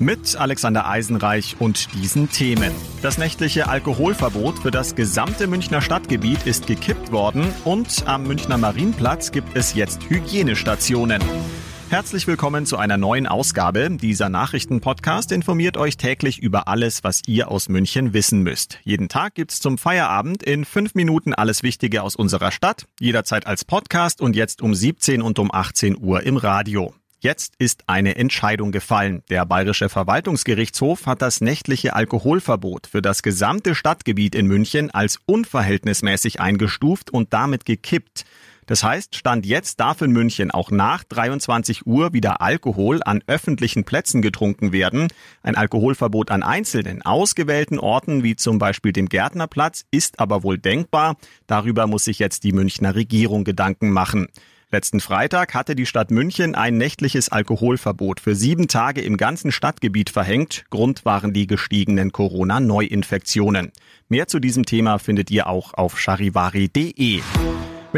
mit Alexander Eisenreich und diesen Themen. Das nächtliche Alkoholverbot für das gesamte Münchner Stadtgebiet ist gekippt worden und am Münchner Marienplatz gibt es jetzt Hygienestationen. Herzlich willkommen zu einer neuen Ausgabe. Dieser Nachrichtenpodcast informiert euch täglich über alles, was ihr aus München wissen müsst. Jeden Tag gibt's zum Feierabend in fünf Minuten alles Wichtige aus unserer Stadt, jederzeit als Podcast und jetzt um 17 und um 18 Uhr im Radio. Jetzt ist eine Entscheidung gefallen. Der Bayerische Verwaltungsgerichtshof hat das nächtliche Alkoholverbot für das gesamte Stadtgebiet in München als unverhältnismäßig eingestuft und damit gekippt. Das heißt, Stand jetzt darf in München auch nach 23 Uhr wieder Alkohol an öffentlichen Plätzen getrunken werden. Ein Alkoholverbot an einzelnen, ausgewählten Orten, wie zum Beispiel dem Gärtnerplatz, ist aber wohl denkbar. Darüber muss sich jetzt die Münchner Regierung Gedanken machen. Letzten Freitag hatte die Stadt München ein nächtliches Alkoholverbot für sieben Tage im ganzen Stadtgebiet verhängt. Grund waren die gestiegenen Corona-Neuinfektionen. Mehr zu diesem Thema findet ihr auch auf charivari.de.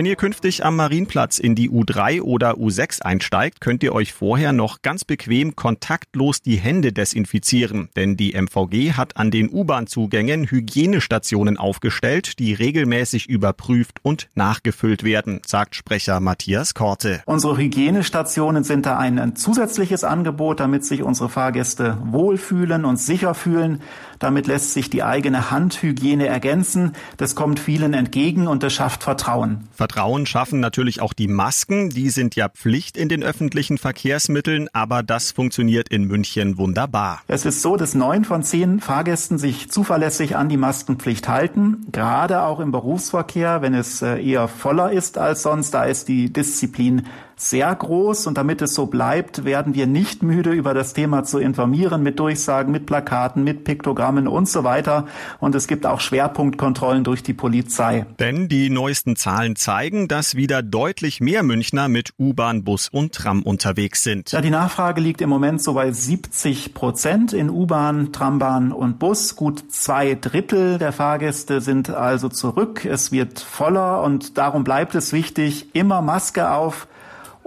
Wenn ihr künftig am Marienplatz in die U3 oder U6 einsteigt, könnt ihr euch vorher noch ganz bequem kontaktlos die Hände desinfizieren, denn die MVG hat an den U-Bahn-Zugängen Hygienestationen aufgestellt, die regelmäßig überprüft und nachgefüllt werden, sagt Sprecher Matthias Korte. Unsere Hygienestationen sind da ein zusätzliches Angebot, damit sich unsere Fahrgäste wohlfühlen und sicher fühlen. Damit lässt sich die eigene Handhygiene ergänzen. Das kommt vielen entgegen und das schafft Vertrauen. Vertrauen schaffen natürlich auch die Masken. Die sind ja Pflicht in den öffentlichen Verkehrsmitteln, aber das funktioniert in München wunderbar. Es ist so, dass neun von zehn Fahrgästen sich zuverlässig an die Maskenpflicht halten. Gerade auch im Berufsverkehr, wenn es äh, eher voller ist als sonst, da ist die Disziplin sehr groß und damit es so bleibt, werden wir nicht müde, über das Thema zu informieren, mit Durchsagen, mit Plakaten, mit Piktogrammen und so weiter. Und es gibt auch Schwerpunktkontrollen durch die Polizei. Denn die neuesten Zahlen zeigen, dass wieder deutlich mehr Münchner mit U-Bahn, Bus und Tram unterwegs sind. Ja, die Nachfrage liegt im Moment so bei 70 Prozent in U-Bahn, Trambahn und Bus. Gut zwei Drittel der Fahrgäste sind also zurück. Es wird voller und darum bleibt es wichtig, immer Maske auf,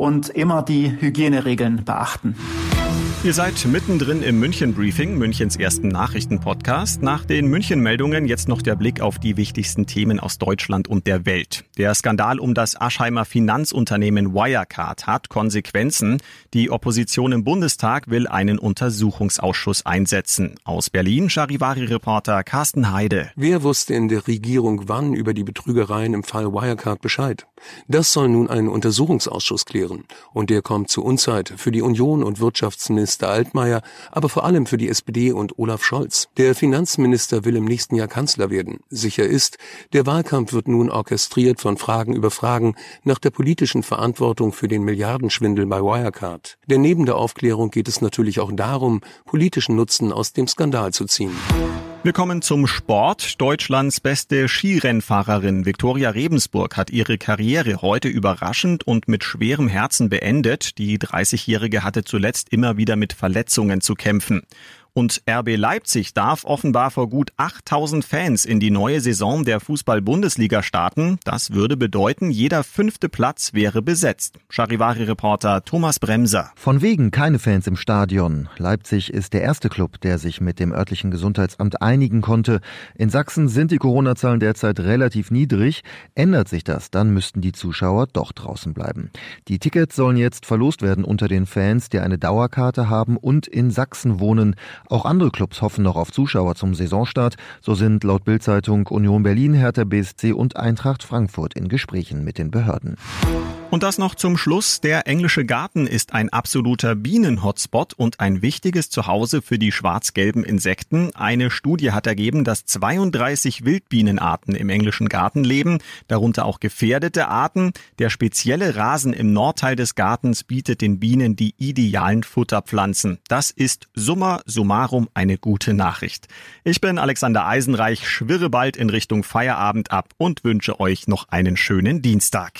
und immer die Hygieneregeln beachten. Ihr seid mittendrin im München Briefing, Münchens ersten Nachrichtenpodcast. Nach den München Meldungen jetzt noch der Blick auf die wichtigsten Themen aus Deutschland und der Welt. Der Skandal um das Aschheimer Finanzunternehmen Wirecard hat Konsequenzen. Die Opposition im Bundestag will einen Untersuchungsausschuss einsetzen. Aus Berlin Charivari-Reporter Carsten Heide. Wer wusste in der Regierung wann über die Betrügereien im Fall Wirecard Bescheid? Das soll nun ein Untersuchungsausschuss klären. Und der kommt zu Unzeit für die Union und Wirtschaftsminister Minister Altmaier, aber vor allem für die SPD und Olaf Scholz. Der Finanzminister will im nächsten Jahr Kanzler werden. Sicher ist, der Wahlkampf wird nun orchestriert von Fragen über Fragen nach der politischen Verantwortung für den Milliardenschwindel bei Wirecard. Denn neben der Aufklärung geht es natürlich auch darum, politischen Nutzen aus dem Skandal zu ziehen. Wir kommen zum Sport. Deutschlands beste Skirennfahrerin Viktoria Rebensburg hat ihre Karriere heute überraschend und mit schwerem Herzen beendet. Die 30-Jährige hatte zuletzt immer wieder mit Verletzungen zu kämpfen. Und RB Leipzig darf offenbar vor gut 8000 Fans in die neue Saison der Fußball-Bundesliga starten. Das würde bedeuten, jeder fünfte Platz wäre besetzt. Charivari-Reporter Thomas Bremser. Von wegen keine Fans im Stadion. Leipzig ist der erste Club, der sich mit dem örtlichen Gesundheitsamt einigen konnte. In Sachsen sind die Corona-Zahlen derzeit relativ niedrig. Ändert sich das, dann müssten die Zuschauer doch draußen bleiben. Die Tickets sollen jetzt verlost werden unter den Fans, die eine Dauerkarte haben und in Sachsen wohnen. Auch andere Clubs hoffen noch auf Zuschauer zum Saisonstart. So sind laut Bildzeitung Union Berlin, Hertha BSC und Eintracht Frankfurt in Gesprächen mit den Behörden. Und das noch zum Schluss. Der englische Garten ist ein absoluter Bienen-Hotspot und ein wichtiges Zuhause für die schwarz-gelben Insekten. Eine Studie hat ergeben, dass 32 Wildbienenarten im englischen Garten leben, darunter auch gefährdete Arten. Der spezielle Rasen im Nordteil des Gartens bietet den Bienen die idealen Futterpflanzen. Das ist summa summarum eine gute Nachricht. Ich bin Alexander Eisenreich, schwirre bald in Richtung Feierabend ab und wünsche euch noch einen schönen Dienstag.